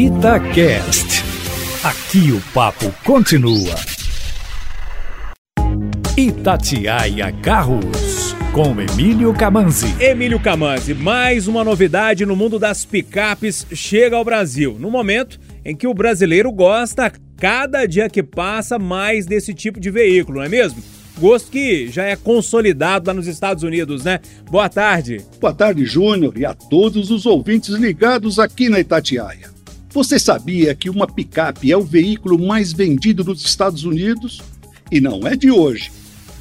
Itacast. Aqui o papo continua. Itatiaia Carros, com Emílio Camanzi. Emílio Camanzi, mais uma novidade no mundo das picapes chega ao Brasil. No momento em que o brasileiro gosta, cada dia que passa, mais desse tipo de veículo, não é mesmo? Gosto que já é consolidado lá nos Estados Unidos, né? Boa tarde. Boa tarde, Júnior, e a todos os ouvintes ligados aqui na Itatiaia. Você sabia que uma picape é o veículo mais vendido nos Estados Unidos? E não é de hoje.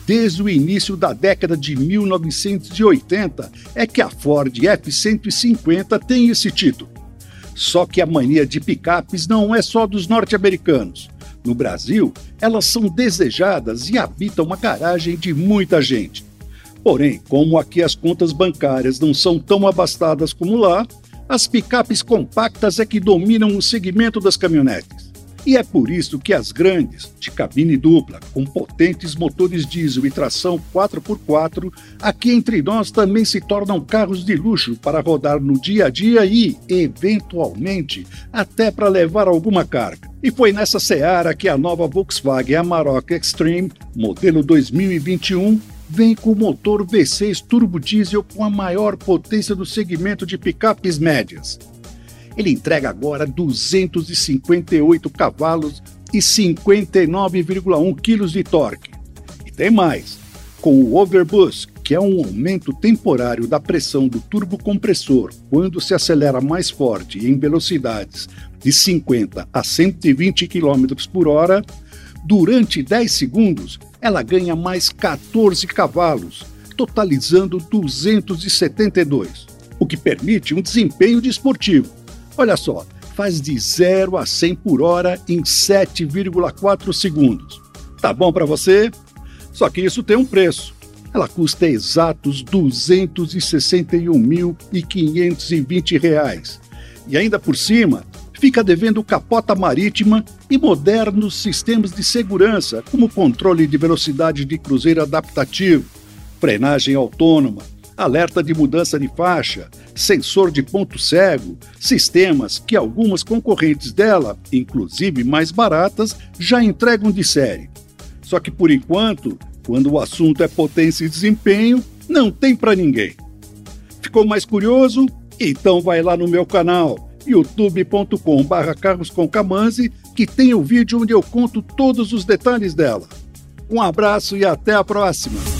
Desde o início da década de 1980 é que a Ford F-150 tem esse título. Só que a mania de picapes não é só dos norte-americanos. No Brasil, elas são desejadas e habitam uma garagem de muita gente. Porém, como aqui as contas bancárias não são tão abastadas como lá, as picapes compactas é que dominam o segmento das caminhonetes. E é por isso que as grandes, de cabine dupla, com potentes motores diesel e tração 4x4, aqui entre nós também se tornam carros de luxo para rodar no dia a dia e, eventualmente, até para levar alguma carga. E foi nessa seara que a nova Volkswagen Amarok Extreme, modelo 2021, vem com motor V6 turbo diesel com a maior potência do segmento de picapes médias. Ele entrega agora 258 cavalos e 59,1 kg de torque. E tem mais. Com o overboost, que é um aumento temporário da pressão do turbocompressor quando se acelera mais forte em velocidades de 50 a 120 km por hora, durante 10 segundos ela ganha mais 14 cavalos, totalizando 272, o que permite um desempenho desportivo Olha só, faz de 0 a 100 por hora em 7,4 segundos. Tá bom para você? Só que isso tem um preço. Ela custa exatos R$ 261.520. E ainda por cima, fica devendo capota marítima e modernos sistemas de segurança, como controle de velocidade de cruzeiro adaptativo, frenagem autônoma, alerta de mudança de faixa, sensor de ponto cego, sistemas que algumas concorrentes dela, inclusive mais baratas, já entregam de série. Só que por enquanto, quando o assunto é potência e desempenho, não tem para ninguém. Ficou mais curioso? Então vai lá no meu canal youtube.com/barra Carros com Camanzi, que tem o um vídeo onde eu conto todos os detalhes dela. Um abraço e até a próxima!